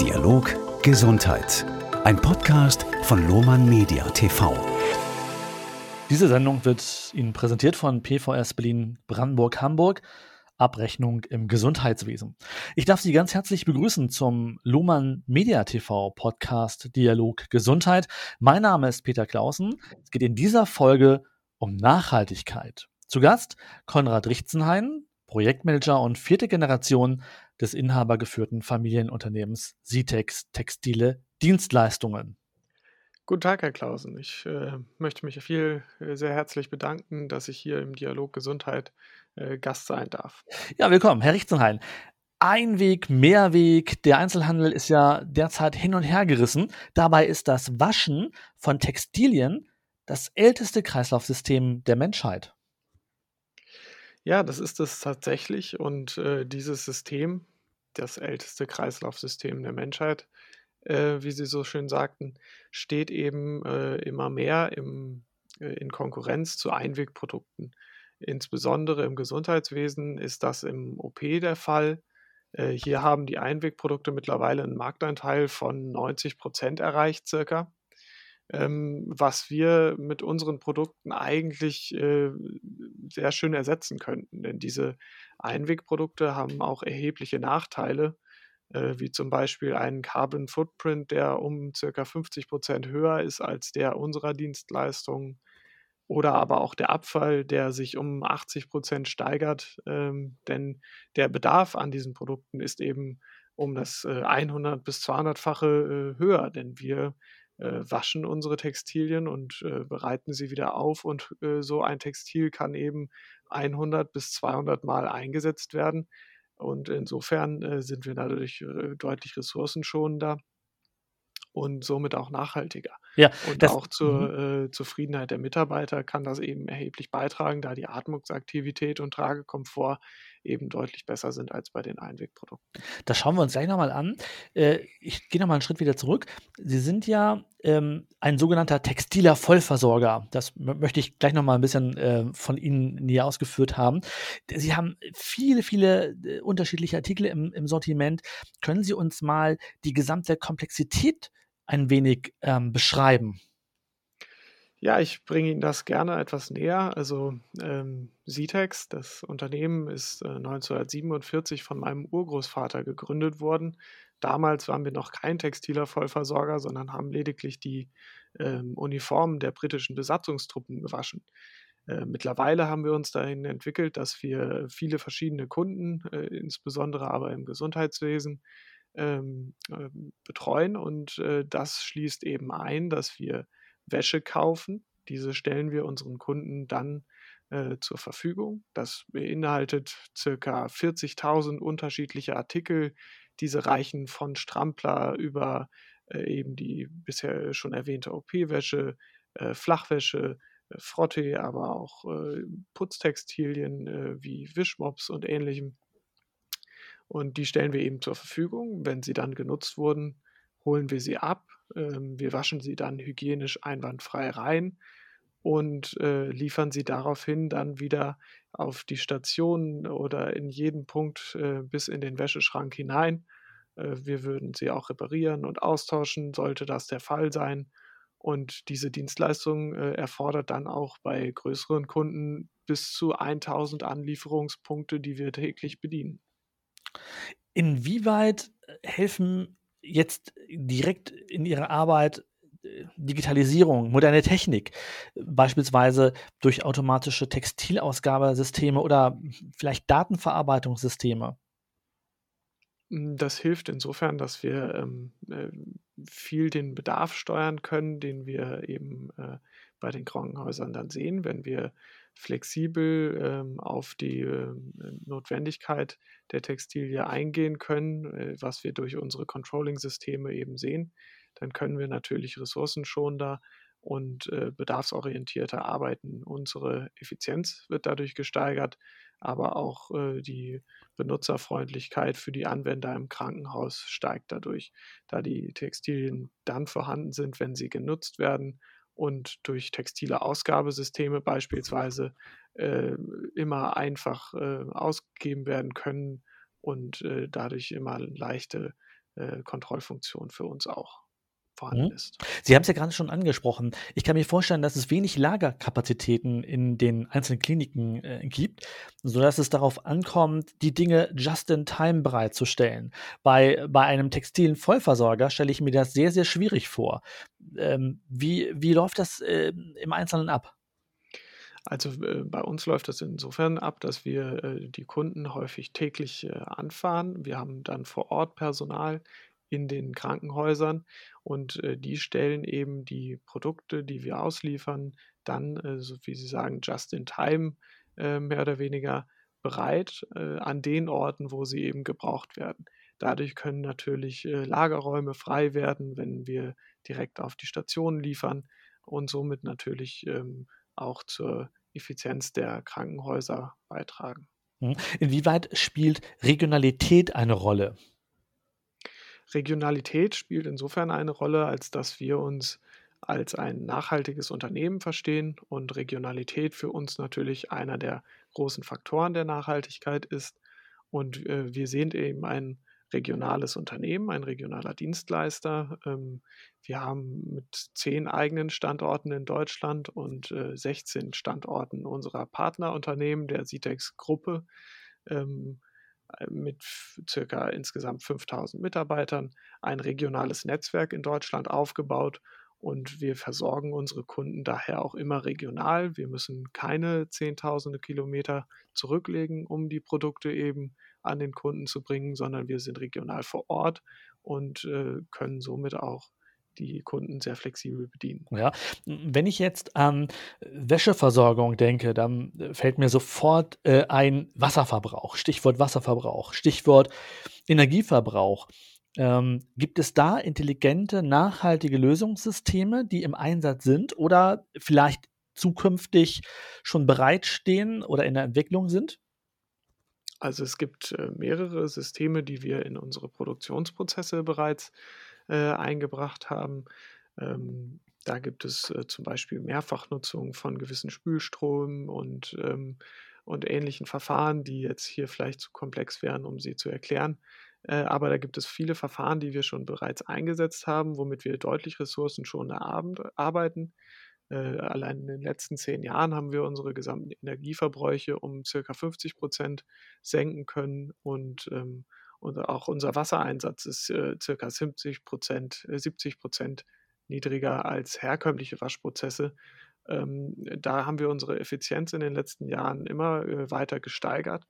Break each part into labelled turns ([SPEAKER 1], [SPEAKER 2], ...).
[SPEAKER 1] Dialog Gesundheit. Ein Podcast von Lohmann Media TV.
[SPEAKER 2] Diese Sendung wird Ihnen präsentiert von PVS Berlin Brandenburg Hamburg. Abrechnung im Gesundheitswesen. Ich darf Sie ganz herzlich begrüßen zum Lohmann Media TV Podcast Dialog Gesundheit. Mein Name ist Peter Clausen. Es geht in dieser Folge um Nachhaltigkeit. Zu Gast Konrad Richzenhain, Projektmanager und vierte Generation des inhabergeführten Familienunternehmens Sitex Textile Dienstleistungen.
[SPEAKER 3] Guten Tag, Herr Klausen. Ich äh, möchte mich viel äh, sehr herzlich bedanken, dass ich hier im Dialog Gesundheit äh, Gast sein darf.
[SPEAKER 2] Ja, willkommen, Herr Richtenhain. Einweg, Mehrweg, der Einzelhandel ist ja derzeit hin und her gerissen. Dabei ist das Waschen von Textilien das älteste Kreislaufsystem der Menschheit.
[SPEAKER 3] Ja, das ist es tatsächlich. Und äh, dieses System, das älteste Kreislaufsystem der Menschheit, äh, wie Sie so schön sagten, steht eben äh, immer mehr im, äh, in Konkurrenz zu Einwegprodukten. Insbesondere im Gesundheitswesen ist das im OP der Fall. Äh, hier haben die Einwegprodukte mittlerweile einen Marktanteil von 90 Prozent erreicht, circa was wir mit unseren Produkten eigentlich äh, sehr schön ersetzen könnten. Denn diese Einwegprodukte haben auch erhebliche Nachteile, äh, wie zum Beispiel einen Carbon Footprint, der um circa 50 Prozent höher ist als der unserer Dienstleistungen. Oder aber auch der Abfall, der sich um 80 Prozent steigert, ähm, denn der Bedarf an diesen Produkten ist eben um das äh, 100 bis 200-fache äh, höher, denn wir waschen unsere Textilien und äh, bereiten sie wieder auf und äh, so ein Textil kann eben 100 bis 200 Mal eingesetzt werden. Und insofern äh, sind wir dadurch äh, deutlich ressourcenschonender und somit auch nachhaltiger. Ja, und auch zur mhm. äh, Zufriedenheit der Mitarbeiter kann das eben erheblich beitragen, da die Atmungsaktivität und Tragekomfort eben deutlich besser sind als bei den Einwegprodukten.
[SPEAKER 2] Das schauen wir uns gleich nochmal an. Äh, ich gehe nochmal einen Schritt wieder zurück. Sie sind ja ähm, ein sogenannter textiler Vollversorger. Das möchte ich gleich nochmal ein bisschen äh, von Ihnen näher ausgeführt haben. Sie haben viele, viele äh, unterschiedliche Artikel im, im Sortiment. Können Sie uns mal die gesamte Komplexität ein wenig ähm, beschreiben?
[SPEAKER 3] Ja, ich bringe Ihnen das gerne etwas näher. Also ähm, das Unternehmen, ist äh, 1947 von meinem Urgroßvater gegründet worden. Damals waren wir noch kein textiler Vollversorger, sondern haben lediglich die ähm, Uniformen der britischen Besatzungstruppen gewaschen. Äh, mittlerweile haben wir uns dahin entwickelt, dass wir viele verschiedene Kunden, äh, insbesondere aber im Gesundheitswesen, ähm, äh, betreuen. Und äh, das schließt eben ein, dass wir Wäsche kaufen. Diese stellen wir unseren Kunden dann äh, zur Verfügung. Das beinhaltet circa 40.000 unterschiedliche Artikel. Diese reichen von Strampler über äh, eben die bisher schon erwähnte OP-Wäsche, äh, Flachwäsche, äh, Frotte, aber auch äh, Putztextilien wie Wischmops und ähnlichem. Und die stellen wir eben zur Verfügung. Wenn sie dann genutzt wurden, holen wir sie ab. Ähm, wir waschen sie dann hygienisch einwandfrei rein und äh, liefern sie daraufhin dann wieder auf die Station oder in jeden Punkt äh, bis in den Wäscheschrank hinein. Äh, wir würden sie auch reparieren und austauschen, sollte das der Fall sein. Und diese Dienstleistung äh, erfordert dann auch bei größeren Kunden bis zu 1000 Anlieferungspunkte, die wir täglich bedienen.
[SPEAKER 2] Inwieweit äh, helfen jetzt direkt in Ihrer Arbeit äh, Digitalisierung, moderne Technik, beispielsweise durch automatische Textilausgabesysteme oder vielleicht Datenverarbeitungssysteme?
[SPEAKER 3] Hm, das hilft insofern, dass wir ähm, äh, viel den Bedarf steuern können, den wir eben äh, bei den Krankenhäusern dann sehen, wenn wir flexibel ähm, auf die äh, Notwendigkeit der Textilie eingehen können, äh, was wir durch unsere Controlling-Systeme eben sehen, dann können wir natürlich ressourcenschonender und äh, bedarfsorientierter arbeiten. Unsere Effizienz wird dadurch gesteigert, aber auch äh, die Benutzerfreundlichkeit für die Anwender im Krankenhaus steigt dadurch, da die Textilien dann vorhanden sind, wenn sie genutzt werden und durch textile Ausgabesysteme beispielsweise äh, immer einfach äh, ausgegeben werden können und äh, dadurch immer leichte äh, Kontrollfunktion für uns auch vorhanden
[SPEAKER 2] Mhm.
[SPEAKER 3] ist.
[SPEAKER 2] Sie haben es ja gerade schon angesprochen. Ich kann mir vorstellen, dass es wenig Lagerkapazitäten in den einzelnen Kliniken äh, gibt, sodass es darauf ankommt, die Dinge just in time bereitzustellen. Bei, bei einem textilen Vollversorger stelle ich mir das sehr, sehr schwierig vor. Ähm, wie, wie läuft das äh, im Einzelnen ab?
[SPEAKER 3] Also äh, bei uns läuft das insofern ab, dass wir äh, die Kunden häufig täglich äh, anfahren. Wir haben dann vor Ort Personal in den Krankenhäusern und äh, die stellen eben die Produkte, die wir ausliefern, dann, äh, so wie Sie sagen, just in time äh, mehr oder weniger bereit äh, an den Orten, wo sie eben gebraucht werden. Dadurch können natürlich äh, Lagerräume frei werden, wenn wir direkt auf die Stationen liefern und somit natürlich ähm, auch zur Effizienz der Krankenhäuser beitragen.
[SPEAKER 2] Mhm. Inwieweit spielt Regionalität eine Rolle?
[SPEAKER 3] Regionalität spielt insofern eine Rolle, als dass wir uns als ein nachhaltiges Unternehmen verstehen und Regionalität für uns natürlich einer der großen Faktoren der Nachhaltigkeit ist. Und äh, wir sind eben ein regionales Unternehmen, ein regionaler Dienstleister. Ähm, wir haben mit zehn eigenen Standorten in Deutschland und äh, 16 Standorten unserer Partnerunternehmen der Sitex-Gruppe ähm, mit circa insgesamt 5000 Mitarbeitern ein regionales Netzwerk in Deutschland aufgebaut und wir versorgen unsere Kunden daher auch immer regional. Wir müssen keine zehntausende Kilometer zurücklegen, um die Produkte eben an den Kunden zu bringen, sondern wir sind regional vor Ort und äh, können somit auch die Kunden sehr flexibel bedienen.
[SPEAKER 2] Ja, wenn ich jetzt an Wäscheversorgung denke, dann äh, fällt mir sofort äh, ein Wasserverbrauch, Stichwort Wasserverbrauch, Stichwort Energieverbrauch. Ähm, gibt es da intelligente, nachhaltige Lösungssysteme, die im Einsatz sind oder vielleicht zukünftig schon bereitstehen oder in der Entwicklung sind?
[SPEAKER 3] Also es gibt äh, mehrere Systeme, die wir in unsere Produktionsprozesse bereits äh, eingebracht haben. Ähm, da gibt es äh, zum Beispiel Mehrfachnutzung von gewissen Spülströmen und, ähm, und ähnlichen Verfahren, die jetzt hier vielleicht zu komplex wären, um sie zu erklären. Äh, aber da gibt es viele Verfahren, die wir schon bereits eingesetzt haben, womit wir deutlich ressourcenschonender arbeiten. Äh, allein in den letzten zehn Jahren haben wir unsere gesamten Energieverbräuche um circa 50 Prozent senken können und, ähm, und auch unser Wassereinsatz ist äh, circa 70 Prozent, äh, 70 Prozent niedriger als herkömmliche Waschprozesse. Ähm, da haben wir unsere Effizienz in den letzten Jahren immer äh, weiter gesteigert.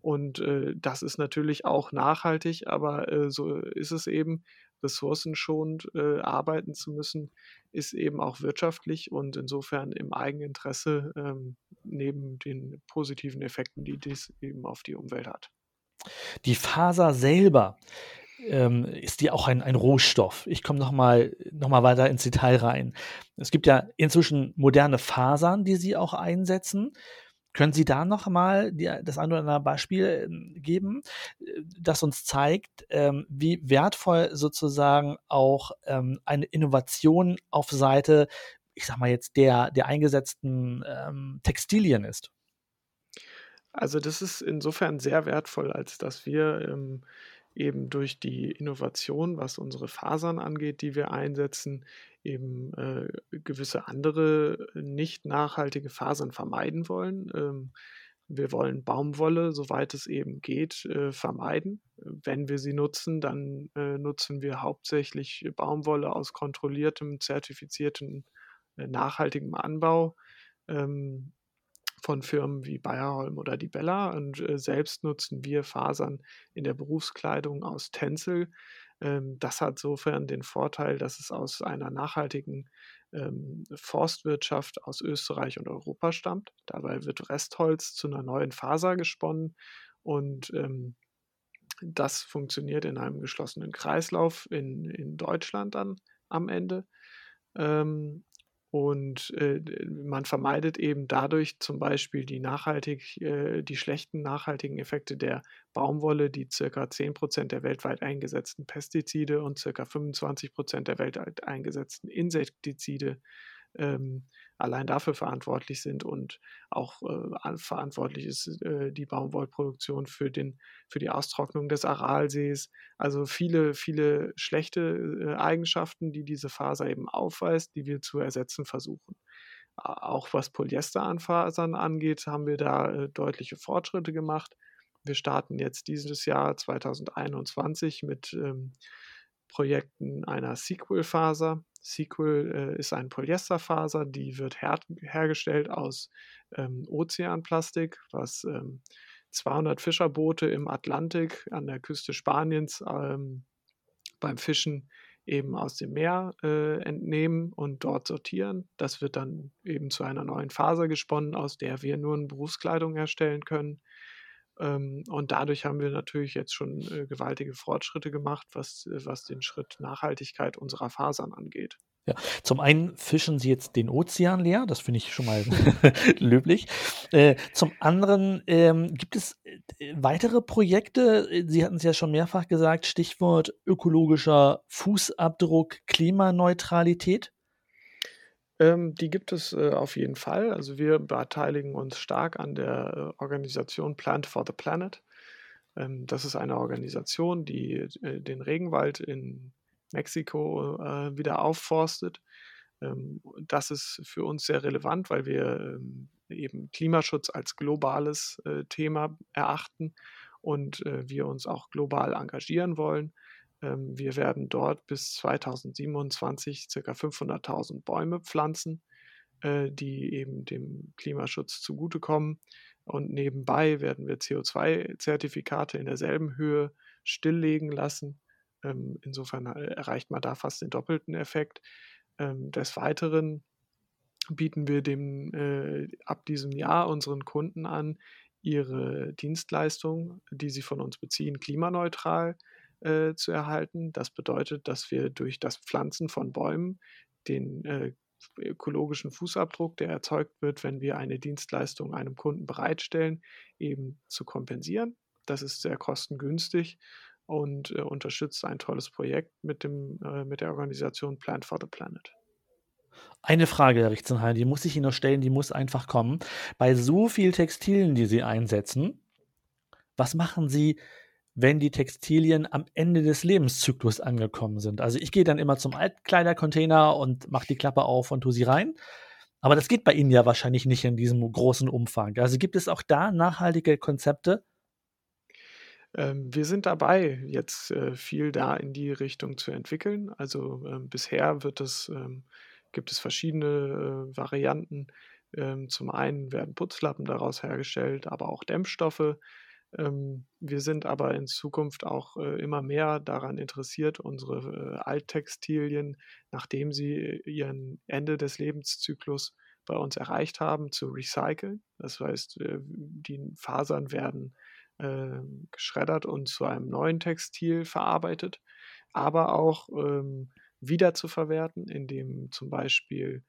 [SPEAKER 3] Und äh, das ist natürlich auch nachhaltig, aber äh, so ist es eben, ressourcenschonend äh, arbeiten zu müssen, ist eben auch wirtschaftlich und insofern im Eigeninteresse ähm, neben den positiven Effekten, die dies eben auf die Umwelt hat.
[SPEAKER 2] Die Faser selber, ähm, ist die auch ein, ein Rohstoff? Ich komme nochmal noch mal weiter ins Detail rein. Es gibt ja inzwischen moderne Fasern, die Sie auch einsetzen. Können Sie da noch mal die, das ein oder andere Beispiel ähm, geben, äh, das uns zeigt, ähm, wie wertvoll sozusagen auch ähm, eine Innovation auf Seite, ich sag mal jetzt, der, der eingesetzten Textilien ist?
[SPEAKER 3] Also das ist insofern sehr wertvoll, als dass wir ähm, eben durch die Innovation, was unsere Fasern angeht, die wir einsetzen, eben äh, gewisse andere nicht nachhaltige Fasern vermeiden wollen. Ähm, wir wollen Baumwolle, soweit es eben geht, äh, vermeiden. Wenn wir sie nutzen, dann äh, nutzen wir hauptsächlich Baumwolle aus kontrolliertem, zertifiziertem, äh, nachhaltigem Anbau. Ähm, von Firmen wie Bayerholm oder die Bella und äh, selbst nutzen wir Fasern in der Berufskleidung aus Tencel. Ähm, das hat insofern den Vorteil, dass es aus einer nachhaltigen ähm, Forstwirtschaft aus Österreich und Europa stammt. Dabei wird Restholz zu einer neuen Faser gesponnen und ähm, das funktioniert in einem geschlossenen Kreislauf in, in Deutschland dann am Ende. Ähm, und äh, man vermeidet eben dadurch zum Beispiel die nachhaltig, äh, die schlechten nachhaltigen Effekte der Baumwolle, die circa 10% der weltweit eingesetzten Pestizide und circa 25% der weltweit eingesetzten Insektizide ähm, allein dafür verantwortlich sind und auch äh, verantwortlich ist äh, die Baumwollproduktion für, den, für die Austrocknung des Aralsees. Also viele, viele schlechte äh, Eigenschaften, die diese Faser eben aufweist, die wir zu ersetzen versuchen. Auch was Polyesteranfasern angeht, haben wir da äh, deutliche Fortschritte gemacht. Wir starten jetzt dieses Jahr 2021 mit ähm, Projekten einer Sequel-Faser. Sequel äh, ist ein Polyesterfaser, die wird her hergestellt aus ähm, Ozeanplastik, was ähm, 200 Fischerboote im Atlantik an der Küste Spaniens ähm, beim Fischen eben aus dem Meer äh, entnehmen und dort sortieren. Das wird dann eben zu einer neuen Faser gesponnen, aus der wir nur eine Berufskleidung herstellen können. Ähm, und dadurch haben wir natürlich jetzt schon äh, gewaltige Fortschritte gemacht, was, äh, was den Schritt Nachhaltigkeit unserer Fasern angeht.
[SPEAKER 2] Ja, zum einen fischen sie jetzt den Ozean leer, das finde ich schon mal löblich. Äh, zum anderen ähm, gibt es äh, weitere Projekte, Sie hatten es ja schon mehrfach gesagt, Stichwort ökologischer Fußabdruck, Klimaneutralität.
[SPEAKER 3] Ähm, die gibt es äh, auf jeden Fall. Also wir beteiligen uns stark an der äh, Organisation Plant for the Planet. Ähm, das ist eine Organisation, die äh, den Regenwald in Mexiko äh, wieder aufforstet. Ähm, das ist für uns sehr relevant, weil wir ähm, eben Klimaschutz als globales äh, Thema erachten und äh, wir uns auch global engagieren wollen. Ähm, wir werden dort bis 2027 ca. 500.000 Bäume pflanzen, äh, die eben dem Klimaschutz zugutekommen. Und nebenbei werden wir CO2-Zertifikate in derselben Höhe stilllegen lassen. Ähm, insofern äh, erreicht man da fast den doppelten Effekt. Ähm, des Weiteren bieten wir dem, äh, ab diesem Jahr unseren Kunden an, ihre Dienstleistung, die sie von uns beziehen, klimaneutral äh, zu erhalten. Das bedeutet, dass wir durch das Pflanzen von Bäumen den äh, ökologischen Fußabdruck, der erzeugt wird, wenn wir eine Dienstleistung einem Kunden bereitstellen, eben zu kompensieren. Das ist sehr kostengünstig und äh, unterstützt ein tolles Projekt mit, dem, äh, mit der Organisation Plant for the Planet.
[SPEAKER 2] Eine Frage, Herr Richtenheim, die muss ich Ihnen noch stellen, die muss einfach kommen. Bei so viel Textilien, die Sie einsetzen, was machen Sie wenn die Textilien am Ende des Lebenszyklus angekommen sind. Also ich gehe dann immer zum Altkleidercontainer und mache die Klappe auf und tue sie rein. Aber das geht bei Ihnen ja wahrscheinlich nicht in diesem großen Umfang. Also gibt es auch da nachhaltige Konzepte?
[SPEAKER 3] Ähm, wir sind dabei, jetzt äh, viel da in die Richtung zu entwickeln. Also ähm, bisher es, ähm, gibt es verschiedene äh, Varianten. Zum einen werden Putzlappen daraus hergestellt, aber auch Dämmstoffe. Ähm, wir sind aber in Zukunft auch äh, immer mehr daran interessiert, unsere äh, Alttextilien, nachdem sie äh, ihren Ende des Lebenszyklus bei uns erreicht haben, zu recyceln. Das heißt, die Fasern werden ähm, geschreddert und zu einem neuen Textil verarbeitet, aber auch ähm, wieder zu verwerten, indem zum Beispiel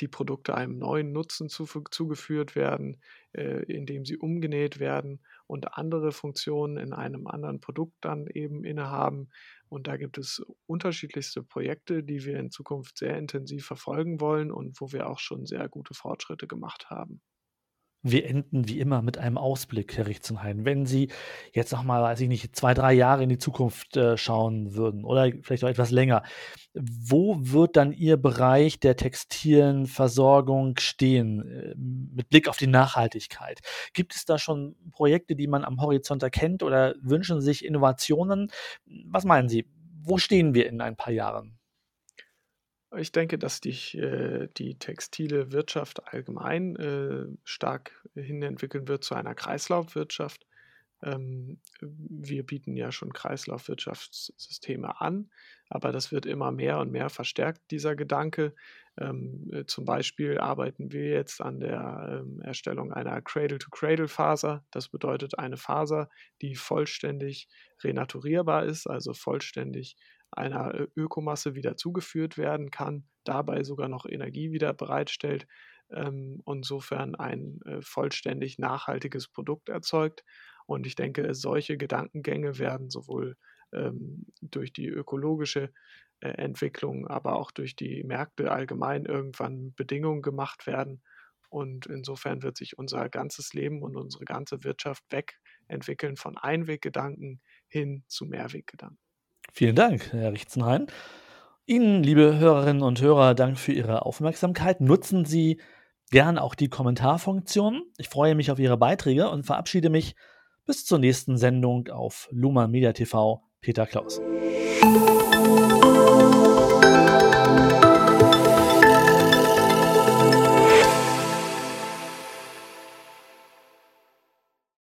[SPEAKER 3] die Produkte einem neuen Nutzen zugeführt werden, äh, indem sie umgenäht werden und andere Funktionen in einem anderen Produkt dann eben innehaben. Und da gibt es unterschiedlichste Projekte, die wir in Zukunft sehr intensiv verfolgen wollen und wo wir auch schon sehr gute Fortschritte gemacht haben.
[SPEAKER 2] Wir enden wie immer mit einem Ausblick, Herr Richtzenhain. Wenn Sie jetzt noch mal, weiß ich nicht, zwei, drei Jahre in die Zukunft äh, schauen würden oder vielleicht auch etwas länger, wo wird dann Ihr Bereich der textilen Versorgung stehen äh, mit Blick auf die Nachhaltigkeit? Gibt es da schon Projekte, die man am Horizont erkennt oder wünschen sich Innovationen? Was meinen Sie? Wo stehen wir in ein paar Jahren?
[SPEAKER 3] Ich denke, dass die, äh, die textile Wirtschaft allgemein äh, stark hinentwickeln wird zu einer Kreislaufwirtschaft. Ähm, wir bieten ja schon Kreislaufwirtschaftssysteme an, aber das wird immer mehr und mehr verstärkt, dieser Gedanke. Ähm, äh, zum Beispiel arbeiten wir jetzt an der ähm, Erstellung einer Cradle-to-Cradle-Faser. Das bedeutet eine Faser, die vollständig renaturierbar ist, also vollständig einer äh, Ökomasse wieder zugeführt werden kann, dabei sogar noch Energie wieder bereitstellt ähm, und insofern ein äh, vollständig nachhaltiges Produkt erzeugt. Und ich denke, solche Gedankengänge werden sowohl ähm, durch die ökologische Entwicklung, aber auch durch die Märkte allgemein irgendwann Bedingungen gemacht werden. Und insofern wird sich unser ganzes Leben und unsere ganze Wirtschaft wegentwickeln von Einweggedanken hin zu Mehrweggedanken.
[SPEAKER 2] Vielen Dank, Herr Richzenhain. Ihnen, liebe Hörerinnen und Hörer, Dank für Ihre Aufmerksamkeit. Nutzen Sie gern auch die Kommentarfunktion. Ich freue mich auf Ihre Beiträge und verabschiede mich bis zur nächsten Sendung auf Luhmann Media TV. Peter Klaus.